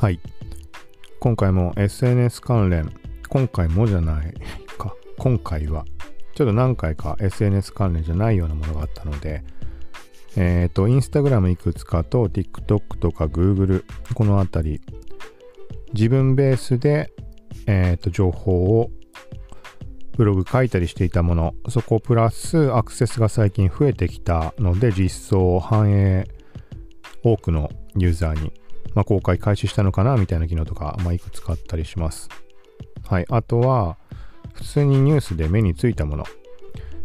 はい。今回も SNS 関連、今回もじゃない。か、今回は、ちょっと何回か SNS 関連じゃないようなものがあったので、えっ、ー、と、インスタグラムいくつかと TikTok とか Google、このあたり、自分ベースで、えっ、ー、と、情報をブログ書いたりしていたもの、そこプラスアクセスが最近増えてきたので、実装を反映多くのユーザーに。まあ、公開開始したのかなみたいな機能とか、まあ、いくつかあったりします。はい。あとは、普通にニュースで目についたもの。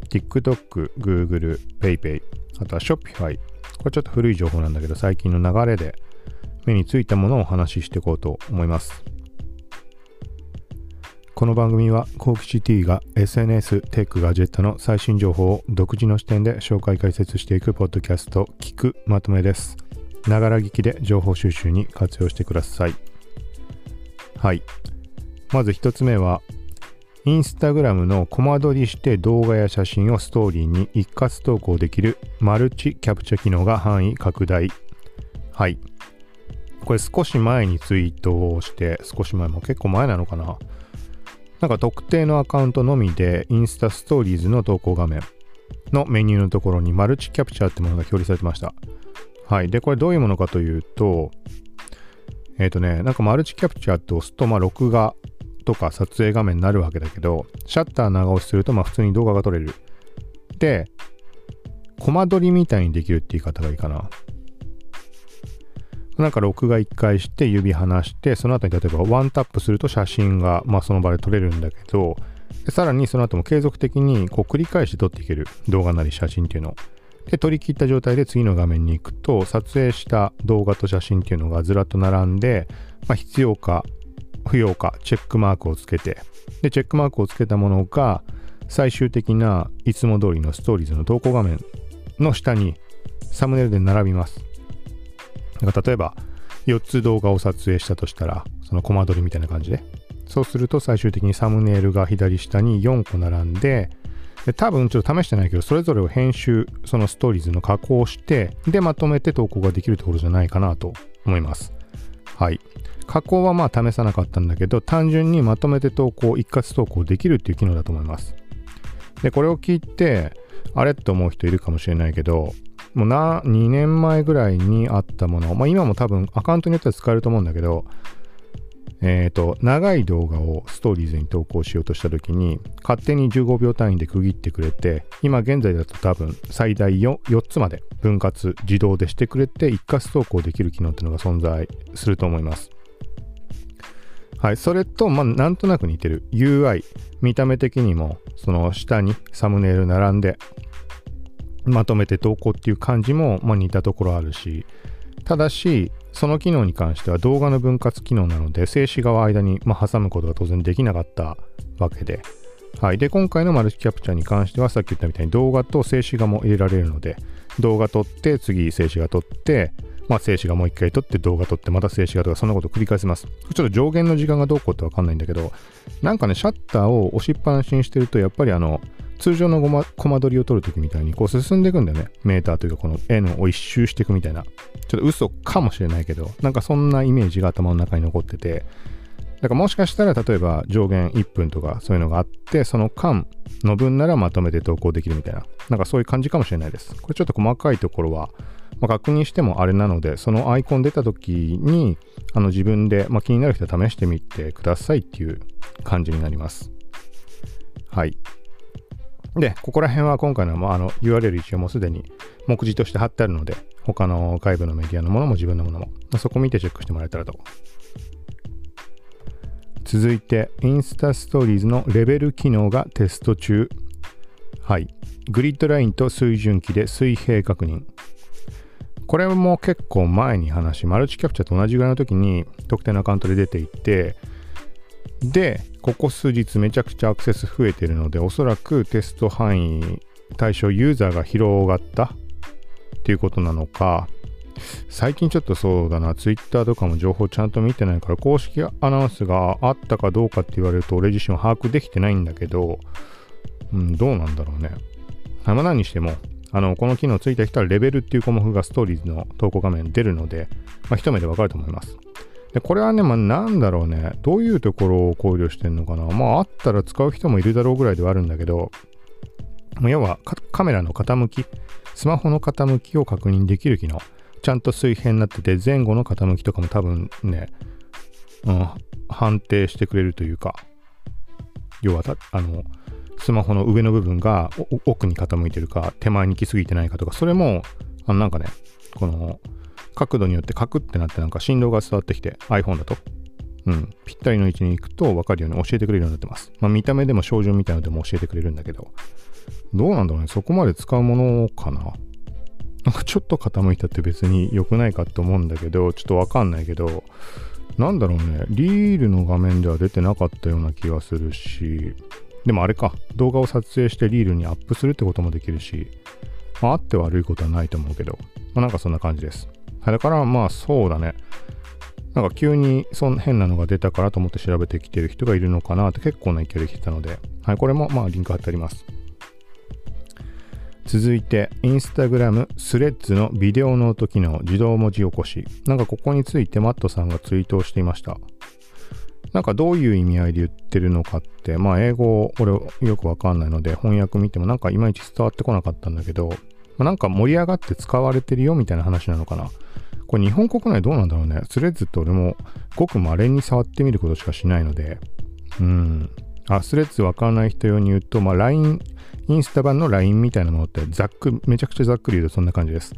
TikTok、Google、PayPay、あとは Shopify。これちょっと古い情報なんだけど、最近の流れで目についたものをお話ししていこうと思います。この番組は、コーキシティが SNS、テック、ガジェットの最新情報を独自の視点で紹介解説していくポッドキャスト、聞くまとめです。ながら聞きで情報収集に活用してください。はい。まず1つ目は、インスタグラムのコマ撮りして動画や写真をストーリーに一括投稿できるマルチキャプチャ機能が範囲拡大。はい。これ少し前にツイートをして、少し前も結構前なのかな。なんか特定のアカウントのみでインスタストーリーズの投稿画面のメニューのところにマルチキャプチャーってものが表示されてました。はい。で、これどういうものかというと、えっ、ー、とね、なんかマルチキャプチャーって押すと、まあ、録画とか撮影画面になるわけだけど、シャッター長押しすると、まあ、普通に動画が撮れる。で、コマ撮りみたいにできるって言い方がいいかな。なんか録画1回して指離して、その後に例えばワンタップすると写真が、まあ、その場で撮れるんだけど、さらにその後も継続的にこう繰り返して撮っていける動画なり写真っていうのを。で、取り切った状態で次の画面に行くと、撮影した動画と写真っていうのがずらっと並んで、まあ、必要か不要かチェックマークをつけて、で、チェックマークをつけたものが、最終的ないつも通りのストーリーズの投稿画面の下にサムネイルで並びます。だから例えば、4つ動画を撮影したとしたら、そのコマ撮りみたいな感じで。そうすると最終的にサムネイルが左下に4個並んで、で多分ちょっと試してないけど、それぞれを編集、そのストーリーズの加工をして、で、まとめて投稿ができるところじゃないかなと思います。はい。加工はまあ試さなかったんだけど、単純にまとめて投稿、一括投稿できるっていう機能だと思います。で、これを聞いて、あれって思う人いるかもしれないけど、もうな、2年前ぐらいにあったもの、まあ今も多分アカウントによっては使えると思うんだけど、えっ、ー、と、長い動画をストーリーズに投稿しようとした時に、勝手に15秒単位で区切ってくれて、今現在だと多分最大 4, 4つまで分割自動でしてくれて、一括投稿できる機能っていうのが存在すると思います。はい、それと、まあ、なんとなく似てる UI、見た目的にも、その下にサムネイル並んで、まとめて投稿っていう感じも、まあ、似たところあるし、ただし、その機能に関しては動画の分割機能なので、静止画を間に、ま、挟むことが当然できなかったわけで、はい。で、今回のマルチキャプチャーに関しては、さっき言ったみたいに動画と静止画も入れられるので、動画撮って、次静止画撮って、まあ、静止画もう一回撮って動画撮ってまた静止画とかそんなことを繰り返せます。ちょっと上限の時間がどうこうってわかんないんだけど、なんかね、シャッターを押しっぱなしにしてると、やっぱりあの、通常のごまコマ撮りを撮るときみたいにこう進んでいくんだよね。メーターというかこの N を一周していくみたいな。ちょっと嘘かもしれないけど、なんかそんなイメージが頭の中に残ってて、だからもしかしたら例えば上限1分とかそういうのがあって、その間の分ならまとめて投稿できるみたいな。なんかそういう感じかもしれないです。これちょっと細かいところは、まあ、確認してもあれなので、そのアイコン出た時に、あの自分で、まあ、気になる人は試してみてくださいっていう感じになります。はい。で、ここら辺は今回のあの URL 一応もうすでに目次として貼ってあるので、他の外部のメディアのものも自分のものも、ま、そこ見てチェックしてもらえたらと。続いて、インスタストーリーズのレベル機能がテスト中。はい。グリッドラインと水準器で水平確認。これも結構前に話、マルチキャプチャーと同じぐらいの時に特定のアカウントで出ていて、で、ここ数日めちゃくちゃアクセス増えてるので、おそらくテスト範囲対象ユーザーが広がったっていうことなのか、最近ちょっとそうだな、Twitter とかも情報ちゃんと見てないから、公式アナウンスがあったかどうかって言われると、俺自身は把握できてないんだけど、うん、どうなんだろうね。まあ、何にしても、あの、この機能ついた人はレベルっていう項目がストーリーズの投稿画面に出るので、まあ、一目でわかると思います。で、これはね、まあなんだろうね、どういうところを考慮してんのかな。まああったら使う人もいるだろうぐらいではあるんだけど、要はカメラの傾き、スマホの傾きを確認できる機能。ちゃんと水平になってて、前後の傾きとかも多分ね、うん、判定してくれるというか、要はあの、スマホの上の部分が奥に傾いてるか、手前に来すぎてないかとか、それも、あのなんかね、この角度によってカクってなってなんか振動が伝わってきて iPhone だと、うん、ぴったりの位置に行くと分かるように教えてくれるようになってます。まあ見た目でも照準みたいなのでも教えてくれるんだけど、どうなんだろうね、そこまで使うものかな。なんかちょっと傾いたって別に良くないかって思うんだけど、ちょっとわかんないけど、なんだろうね、リールの画面では出てなかったような気がするし、でもあれか、動画を撮影してリールにアップするってこともできるし、まあ、あって悪いことはないと思うけど、まあ、なんかそんな感じです。だからまあそうだね。なんか急にそん変なのが出たからと思って調べてきてる人がいるのかなって結構な勢いで来てたので、はい、これもまあリンク貼ってあります。続いて、インスタグラムスレッズのビデオノート機能自動文字起こし。なんかここについてマットさんがツイートをしていました。なんかどういう意味合いで言ってるのかって、まあ英語俺よくわかんないので翻訳見てもなんかいまいち伝わってこなかったんだけど、ま、なんか盛り上がって使われてるよみたいな話なのかな。これ日本国内どうなんだろうね。スレッズって俺もごく稀に触ってみることしかしないので、うん。あ、スレッズわからない人用に言うと、まあ LINE インスタ版の LINE みたいなものってざっくめちゃくちゃざっくり言うとそんな感じです。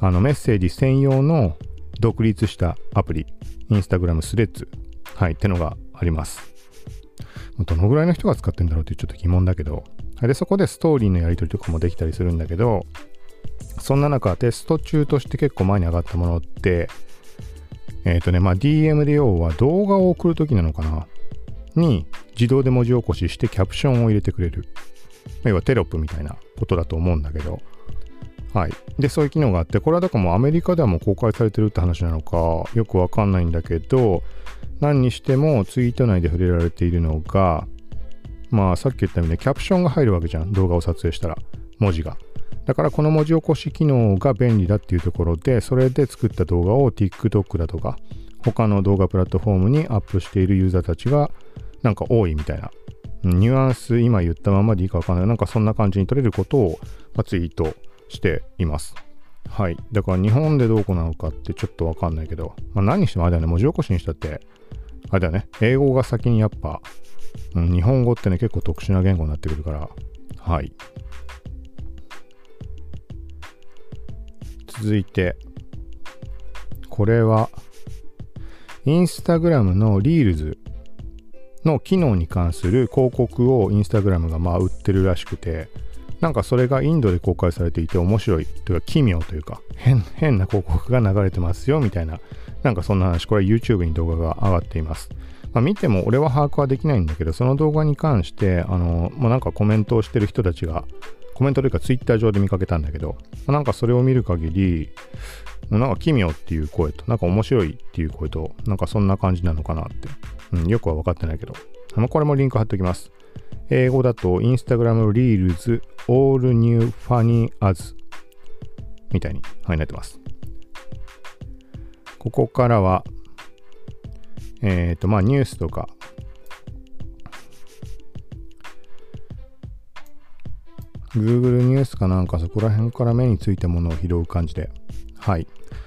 あのメッセージ専用の独立したアプリ、インスタグラムスレッズ、はい、ってのがあります。どのぐらいの人が使ってんだろうってちょっと疑問だけど、で、そこでストーリーのやり取りとかもできたりするんだけど、そんな中、テスト中として結構前に上がったものって、えっ、ー、とね、まあ DM で要は動画を送るときなのかな？に自動で文字起こししてキャプションを入れてくれる。要はテロップみたいなことだと思うんだけど、はい。で、そういう機能があって、これはだからもうアメリカではもう公開されてるって話なのか、よくわかんないんだけど、何にしてもツイート内で触れられているのが、まあさっき言ったようにキャプションが入るわけじゃん。動画を撮影したら、文字が。だからこの文字起こし機能が便利だっていうところで、それで作った動画を TikTok だとか、他の動画プラットフォームにアップしているユーザーたちがなんか多いみたいなニュアンス今言ったままでいいかわかんない。なんかそんな感じに取れることを、まツイートしています。はい。だから日本でどうこうなのかってちょっとわかんないけど、まあ、何にしてもあれだよね、文字起こしにしたって、あれだよね、英語が先にやっぱ、うん、日本語ってね、結構特殊な言語になってくるから、はい。続いて、これは、インスタグラムのリールズの機能に関する広告をインスタグラムがまあ売ってるらしくて、なんかそれがインドで公開されていて面白い。というか奇妙というか変変な広告が流れてますよみたいな。なんかそんな話。これ YouTube に動画が上がっています、まあ、見ても俺は把握はできないんだけどその動画に関してあのもうなんかコメントをしてる人たちがコメントというか Twitter 上で見かけたんだけど、まあ、なんかそれを見る限りなんか奇妙っていう声となんか面白いっていう声となんかそんな感じなのかなってうん、よくは分かってないけど。まあ、これもリンク貼っておきます。英語だと Instagram Reels All New Funny As みたいに、はい、なってます。ここからは、えっ、ー、と、まあニュースとか、Google ニュースかなんかそこら辺から目についたものを拾う感じで、はい。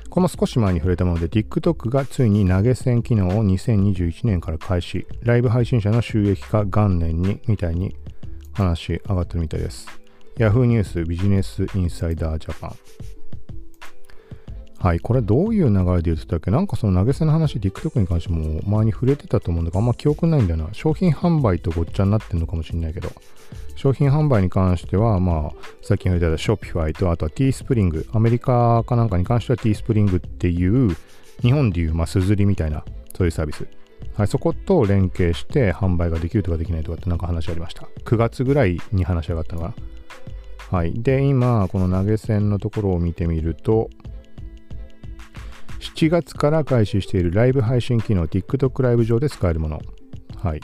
この少し前に触れたもので TikTok がついに投げ銭機能を2021年から開始。ライブ配信者の収益化元年にみたいに話上がってるみたいです。Yahoo! ニュースビジネスインサイダージャパンはい、これどういう流れで言ってたっけ？なんかその投げ銭の話、TikTok に関しても前に触れてたと思うんだけど、あんま記憶ないんだよな。商品販売とごっちゃになってんのかもしれないけど、商品販売に関しては、まあ、さっき言った Shopify と、あとは Teespring、アメリカかなんかに関しては Teespring っていう、日本でいう、まあ、すずりみたいな、そういうサービス。はい、そこと連携して販売ができるとかできないとかってなんか話ありました。9月ぐらいに話し上がったのかな。はい。で、今、この投げ銭のところを見てみると、7月から開始しているライブ配信機能 TikTok ライブ上で使えるもの。はい。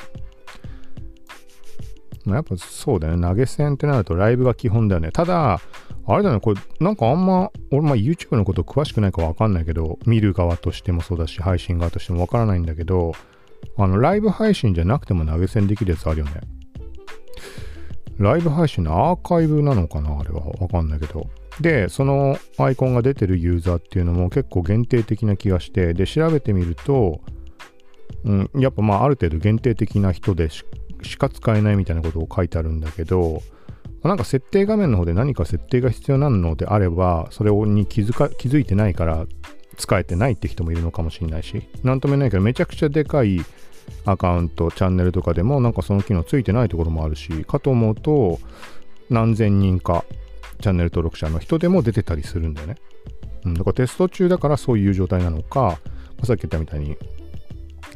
ま、やっぱそうだよね。投げ銭ってなるとライブが基本だよね。ただ、あれだね、これなんかあんま、俺まあ YouTube のこと詳しくないかわかんないけど、見る側としてもそうだし、配信側としてもわからないんだけど、あの、ライブ配信じゃなくても投げ銭できるやつあるよね。ライブ配信のアーカイブなのかなあれはわかんないけど。で、そのアイコンが出てるユーザーっていうのも結構限定的な気がして、で、調べてみると、うん、やっぱまあある程度限定的な人でしか使えないみたいなことを書いてあるんだけど、なんか設定画面の方で何か設定が必要なのであれば、それに気づか気づいてないから使えてないって人もいるのかもしれないし、なんとも言えないけど、めちゃくちゃでかいアカウント、チャンネルとかでもなんかその機能ついてないところもあるし、かと思うと、何千人かチャンネル登録者の人でも出てたりするんだよね。うん、だからテスト中だからそういう状態なのか、さっき言ったみたいに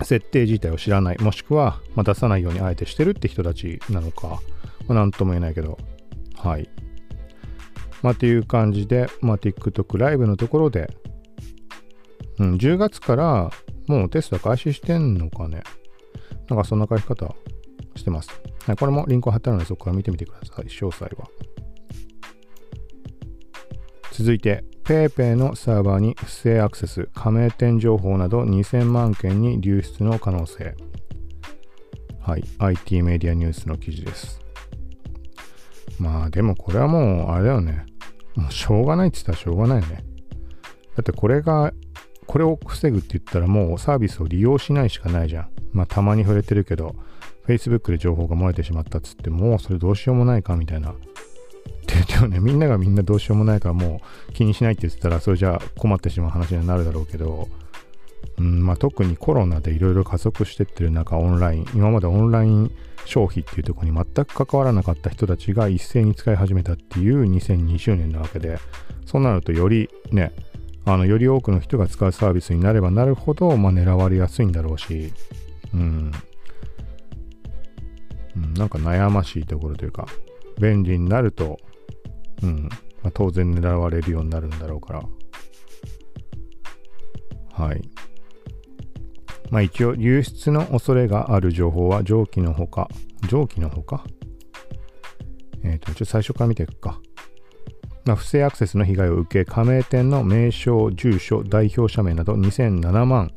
設定自体を知らない、もしくは、ま、出さないようにあえてしてるって人たちなのか、まあ、なんとも言えないけど、はい。まあ、っていう感じで、まあ、TikTok ライブのところで、うん、10月からもうテスト開始してんのかね。なんかそんな書き方してます。はい、これもリンクを貼ってあるので、そこから見てみてください。詳細は。続いて、PayPay のサーバーに不正アクセス、加盟店情報など2000万件に流出の可能性。はい、IT メディアニュースの記事です。まあでもこれはもうあれだよね。もうしょうがないって言ったらしょうがないよね。だってこれが、これを防ぐって言ったらもうサービスを利用しないしかないじゃん。まあたまに触れてるけど、Facebook で情報が漏れてしまったっつってもうそれどうしようもないかみたいな。って言ってもね、みんながみんなどうしようもないからもう気にしないって言ってたらそれじゃあ困ってしまう話になるだろうけど、うんまあ、特にコロナでいろいろ加速してってる中、オンライン、今までオンライン消費っていうとこに全く関わらなかった人たちが一斉に使い始めたっていう2020年なわけで、そうなるとよりね、あのより多くの人が使うサービスになればなるほど、まあ、狙われやすいんだろうし、うん、うん、なんか悩ましいところというか、便利になると、うんまあ、当然狙われるようになるんだろうから、はい。まあ一応、流出の恐れがある情報は上記のほか、上記のほか？えっ、ー、と、ちょっと最初から見ていくか。まあ、不正アクセスの被害を受け、加盟店の名称、住所、代表者名など2007万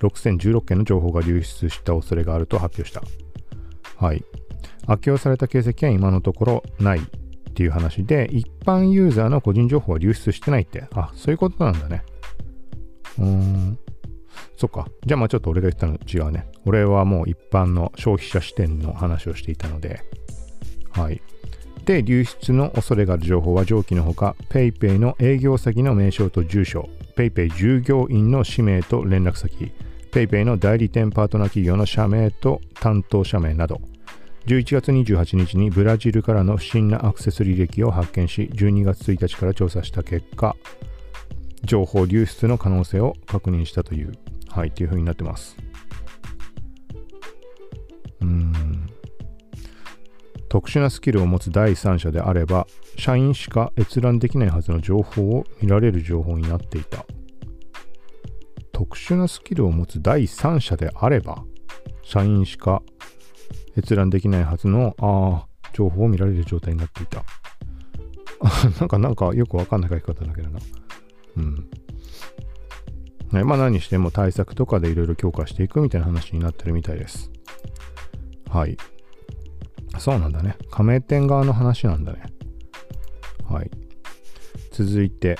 6016件の情報が流出した恐れがあると発表した。はい。悪用された形跡は今のところないっていう話で、一般ユーザーの個人情報は流出してないって、あ、そういうことなんだね。うーん。そっか。じゃあまあちょっと俺が言ったの違うね。俺はもう一般の消費者視点の話をしていたので。はい。で、流出の恐れがある情報は上記のほか、PayPay の営業先の名称と住所、PayPay 従業員の氏名と連絡先、PayPay の代理店パートナー企業の社名と担当者名など、11月28日にブラジルからの不審なアクセス履歴を発見し、12月1日から調査した結果、情報流出の可能性を確認したというはい、っていう風になってます。うん。特殊なスキルを持つ第三者であれば、社員しか閲覧できないはずの情報を見られる情報になっていた。特殊なスキルを持つ第三者であれば、社員しか閲覧できないはずの、ああ、情報を見られる状態になっていた。なんか、なんかよくわかんない書き方だけどな。うん。ね、まあ何しても対策とかでいろいろ強化していくみたいな話になってるみたいです。はい。そうなんだね。加盟店側の話なんだね。はい。続いて、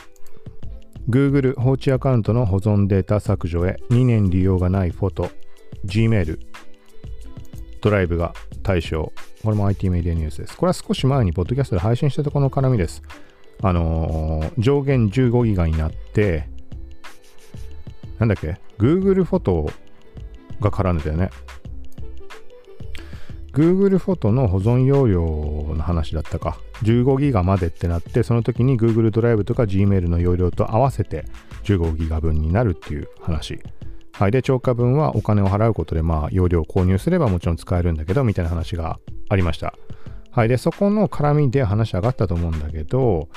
Google 放置アカウントの保存データ削除へ2年利用がないフォト、Gmail、ドライブが対象。これも IT メディアニュースです。これは少し前にポッドキャストで配信したところの絡みです。あのー、上限15ギガになって、なんだっけ ?Google フォトが絡んでたよね。Google フォトの保存容量の話だったか。15ギガまでってなって、その時に Google ドライブとか Gmail の容量と合わせて15ギガ分になるっていう話。はい。で、超過分はお金を払うことで、まあ、容量を購入すればもちろん使えるんだけど、みたいな話がありました。はい。で、そこの絡みで話上がったと思うんだけど、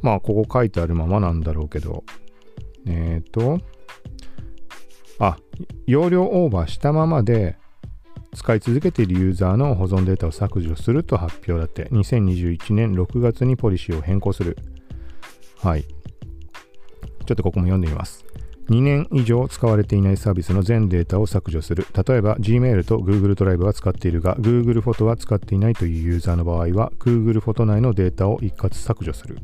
まあ、ここ書いてあるままなんだろうけど、えっ、ー、と、あ、容量オーバーしたままで、使い続けているユーザーの保存データを削除すると発表だって、2021年6月にポリシーを変更する。はい。ちょっとここも読んでみます。2年以上使われていないサービスの全データを削除する。例えば Gmail と Google ドライブは使っているが Google フォトは使っていないというユーザーの場合は Google フォト内のデータを一括削除する。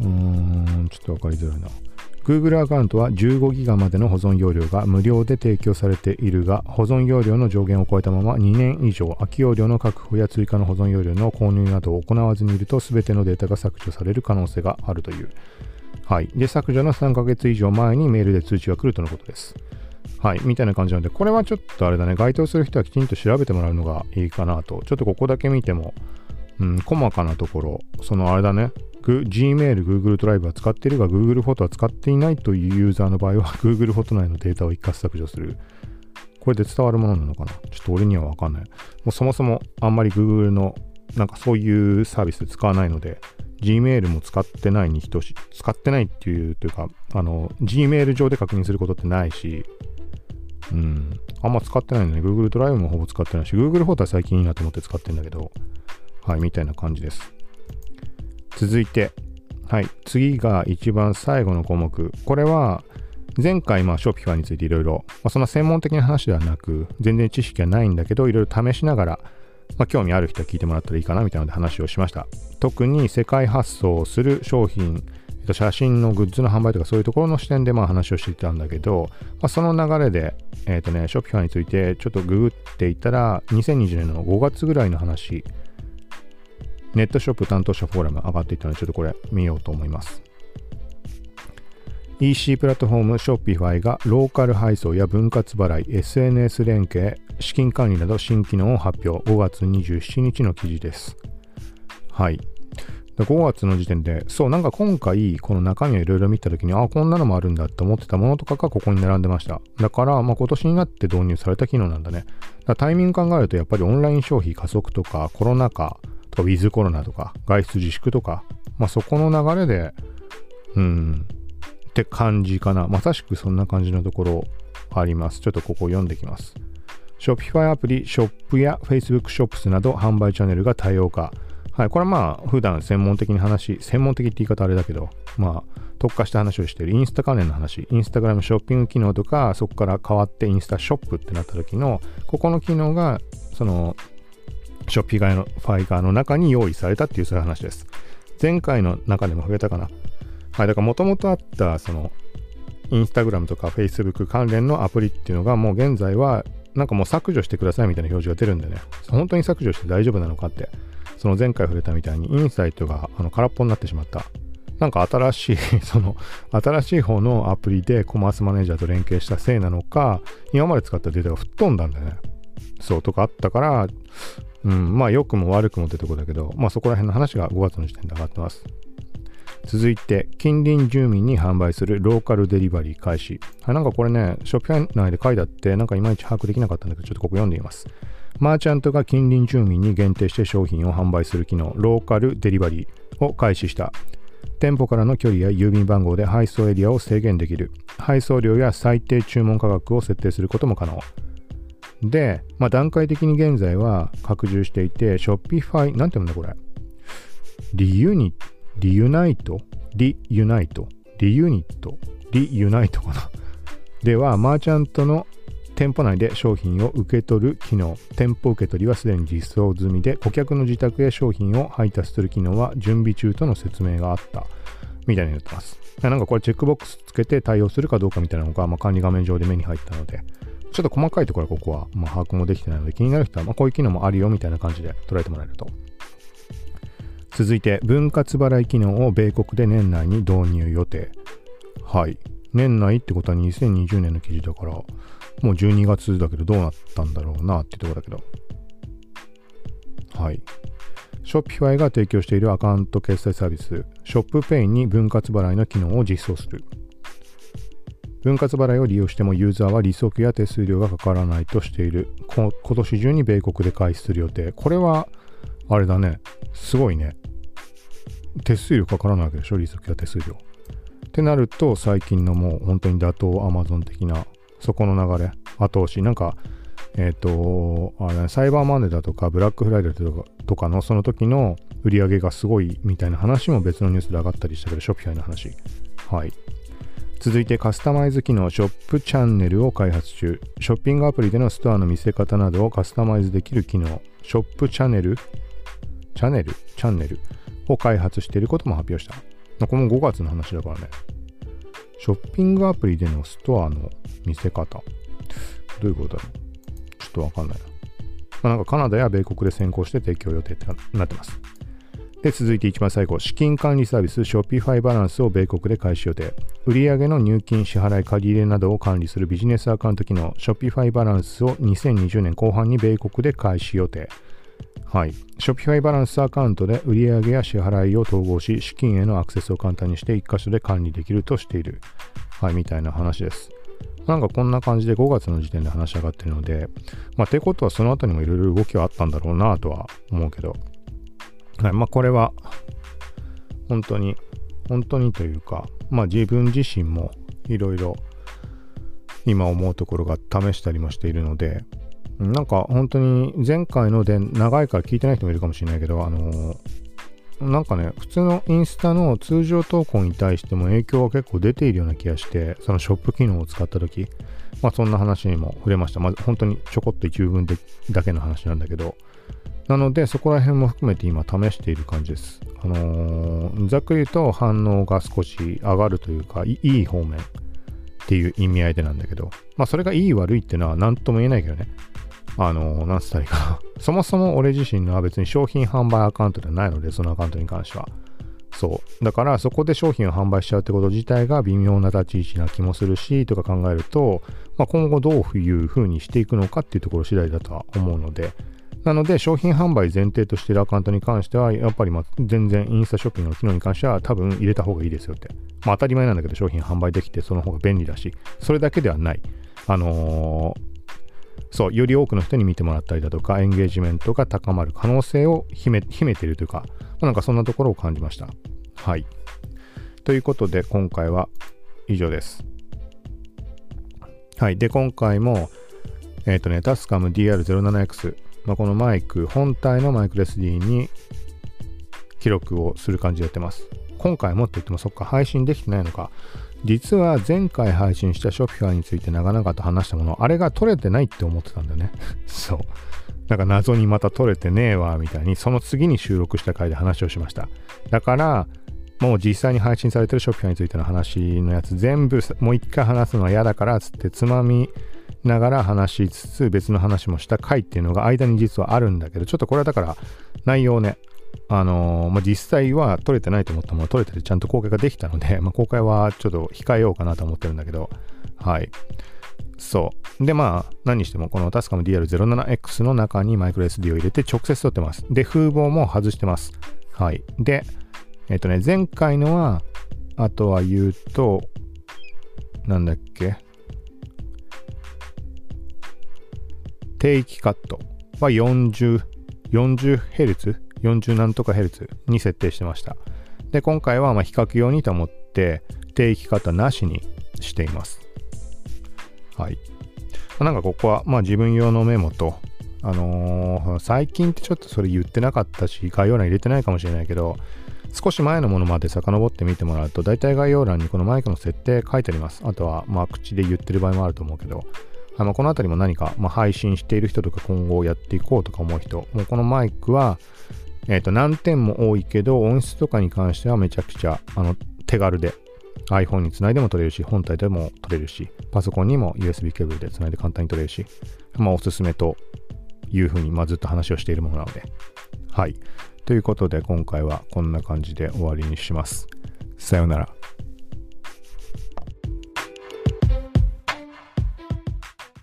うーん、ちょっとわかりづらいな。Google アカウントは15ギガまでの保存容量が無料で提供されているが、保存容量の上限を超えたまま2年以上空き容量の確保や追加の保存容量の購入などを行わずにいると全てのデータが削除される可能性があるという。はい。で、削除の3ヶ月以上前にメールで通知が来るとのことです。はい。みたいな感じなので、これはちょっとあれだね、該当する人はきちんと調べてもらうのがいいかなと。ちょっとここだけ見ても、うん、細かなところ、そのあれだね、Gmail、Google ドライブは使っているが Google フォトは使っていないというユーザーの場合は Google フォト内のデータを一括削除する。これで伝わるものなのかな？ちょっと俺にはわかんない。もうそもそもあんまり Google のなんかそういうサービス使わないので、Gmail も使ってないに等しい。使ってないっていうというか、あの、Gmail 上で確認することってないし、うん、あんま使ってないので、ね、Google ドライブもほぼ使ってないし、Google フォトは最近いいなと思って使ってるんだけど、はい、みたいな感じです。続いて、はい、次が一番最後の項目。これは、前回、まあ、ショッピファについていろいろ、まあ、そんな専門的な話ではなく、全然知識はないんだけど、いろいろ試しながら、まあ、興味ある人は聞いてもらったらいいかなみたいなので話をしました。特に世界発送する商品、写真のグッズの販売とかそういうところの視点でまあ話をしていたんだけど、まあ、その流れで、えっ、ー、とね、ショッピファーについてちょっとググっていたら、2020年の5月ぐらいの話ネットショップ担当者フォーラム上がっていたので、ちょっとこれ見ようと思います。EC プラットフォーム Shopify がローカル配送や分割払い、SNS 連携、資金管理など新機能を発表。5月27日の記事です。はい。5月の時点で、そう、なんか今回、この中身をいろいろ見たときに、あ、こんなのもあるんだって思ってたものとかがここに並んでました。だから、まあ今年になって導入された機能なんだね。だタイミング考えると、やっぱりオンライン消費加速とか、コロナ禍とか、ウィズコロナとか、外出自粛とか、まあそこの流れで、うん、って感じかな。まさしくそんな感じのところあります。ちょっとここを読んできます。Shopify アプリ、ショップや Facebook ショップスなど販売チャンネルが多様化。はい、これはまあ、普段専門的に話、専門的って言い方あれだけど、まあ、特化した話をしているインスタ関連の話、インスタグラムショッピング機能とか、そこから変わってインスタショップってなった時の、ここの機能が、その、ショッピファイのファイガーの中に用意されたっていうそういう話です。前回の中でも増えたかな。はい、だからもともとあった、その、インスタグラムとか Facebook 関連のアプリっていうのがもう現在はなんかもう削除してくださいみたいな表示が出るんでね、本当に削除して大丈夫なのかって、その前回触れたみたいにインサイトがあの空っぽになってしまった。なんか新しい、その、新しい方のアプリでコマースマネージャーと連携したせいなのか、今まで使ったデータが吹っ飛んだんだよね。そうとかあったから、うん、まあ良くも悪くもってとこだけど、まあそこら辺の話が5月の時点で上がってます。続いて、近隣住民に販売するローカルデリバリー開始。はい、なんかこれね、ショッピング内で書いてあって、なんかいまいち把握できなかったんだけど、ちょっとここ読んでみます。マーチャントが近隣住民に限定して商品を販売する機能、ローカルデリバリーを開始した。店舗からの距離や郵便番号で配送エリアを制限できる。配送料や最低注文価格を設定することも可能。で、まあ、段階的に現在は拡充していて、ショッピファイ、なんて読むんだこれ。リユニリユナイト？リユナイト？リユニット？リユナイトかな？では、マーチャントの店舗内で商品を受け取る機能、店舗受け取りはすでに実装済みで、顧客の自宅へ商品を配達する機能は準備中との説明があった。みたいに言ってます。なんかこれチェックボックスつけて対応するかどうかみたいなのが、まあ、管理画面上で目に入ったので、ちょっと細かいところはここは、まあ、把握もできてないので気になる人は、まあ、こういう機能もあるよみたいな感じで捉えてもらえると。続いて、分割払い機能を米国で年内に導入予定。はい。年内ってことは2020年の記事だから、もう12月だけどどうなったんだろうなってとこだけど。はい。ショッピファイが提供しているアカウント決済サービス、ショップペインに分割払いの機能を実装する。分割払いを利用してもユーザーは利息や手数料がかからないとしている。今年中に米国で開始する予定。これは、あれだね。すごいね。手数料かからないわけでしょ、利息や手数料。ってなると、最近のもう本当に打倒アマゾン的な、そこの流れ、後押し、なんか、えっ、とあれ、サイバーマンデーだとか、ブラックフライデーとかとかのその時の売り上げがすごいみたいな話も別のニュースで上がったりしたけど、 Shopify の話。はい。続いてカスタマイズ機能ショップチャンネルを開発中。ショッピングアプリでのストアの見せ方などをカスタマイズできる機能、ショップチャンネル、チャンネル、チャンネル？を開発していることも発表した。この5月の話だからね。ショッピングアプリでのストアの見せ方。どういうことだろう？ちょっとわかんないな。まあ、なんかカナダや米国で先行して提供予定ってなってます。で、続いて一番最後、資金管理サービス、ショッピファイバランスを米国で開始予定。売上の入金、支払い、借り入れなどを管理するビジネスアカウント機能、ショッピファイバランスを2020年後半に米国で開始予定。はい。ショッピファイバランスアカウントで売上や支払いを統合し、資金へのアクセスを簡単にして1箇所で管理できるとしている。はい、みたいな話です。なんかこんな感じで5月の時点で話し上がってるので、まあ、てことはその後にもいろいろ動きはあったんだろうなとは思うけど、はい、まあこれは、本当に、本当にというか、まあ自分自身もいろいろ今思うところが試したりもしているので、なんか本当に前回ので長いから聞いてない人もいるかもしれないけど、あのー、なんかね、普通のインスタの通常投稿に対しても影響が結構出ているような気がして、そのショップ機能を使った時、まあそんな話にも触れました。まず本当にちょこっと一部分でだけの話なんだけど、なのでそこら辺も含めて今試している感じです。あのー、ざっくり言うと反応が少し上がるというか、いい方面っていう意味合いでなんだけど、まあそれがいい悪いっていうのは何とも言えないけどね。あの、なんつったらいいかな。そもそも俺自身のは別に商品販売アカウントではないので、そのアカウントに関しては。そう。だからそこで商品を販売しちゃうってこと自体が微妙な立ち位置な気もするし、とか考えると、まあ、今後どういう風にしていくのかっていうところ次第だとは思うので、なので商品販売前提としているアカウントに関しては、やっぱりま全然インスタショッピングの機能に関しては多分入れた方がいいですよって。まあ当たり前なんだけど商品販売できてその方が便利だし、それだけではない。あのーそう、より多くの人に見てもらったりだとか、エンゲージメントが高まる可能性を秘め秘めているというか、まなんかそんなところを感じました。はい。ということで、今回は以上です。はい。で、今回も、えっ、ー、とね、タスカム DR07X、まあ、このマイク、本体のマイクレ SD に記録をする感じでやってます。今回もって言ってもそっか、配信できてないのか。実は前回配信したショピファイについて長々と話したもの、あれが取れてないって思ってたんだよね。そう。なんか謎にまた取れてねえわ、みたいに、その次に収録した回で話をしました。だから、もう実際に配信されてるショピファイについての話のやつ全部もう一回話すのは嫌だからつってつまみながら話しつつ別の話もした回っていうのが間に実はあるんだけどちょっとこれはだから内容ねあの、まあ、実際は撮れてないと思ったもの撮れててちゃんと公開ができたので、まあ、公開はちょっと控えようかなと思ってるんだけど、はい。そう。で、まあ、何にしても、このタスカム DR07X の中にマイクロ SD を入れて直接撮ってます。で、風防も外してます。はい。で、えっ、とね、前回のは、あとは言うと、なんだっけ？定期カットは40、40Hz 40なんとかヘルツに設定してました。で、今回はま比較用にと思って定期型なしにしています。はい。なんかここはまあ自分用のメモと、あのー、最近ってちょっとそれ言ってなかったし、概要欄入れてないかもしれないけど、少し前のものまで遡ってみてもらうと、大体概要欄にこのマイクの設定書いてあります。あとは、まあ口で言ってる場合もあると思うけど、あのこの辺りも何か、まあ、配信している人とか今後やっていこうとか思う人、もうこのマイクは、えっ、ー、と、難点も多いけど、音質とかに関してはめちゃくちゃ、あの、手軽で、iPhone につないでも取れるし、本体でも取れるし、パソコンにも USB ケーブルでつないで簡単に取れるし、まあ、おすすめというふうに、まあ、ずっと話をしているものなので。はい。ということで、今回はこんな感じで終わりにします。さようなら。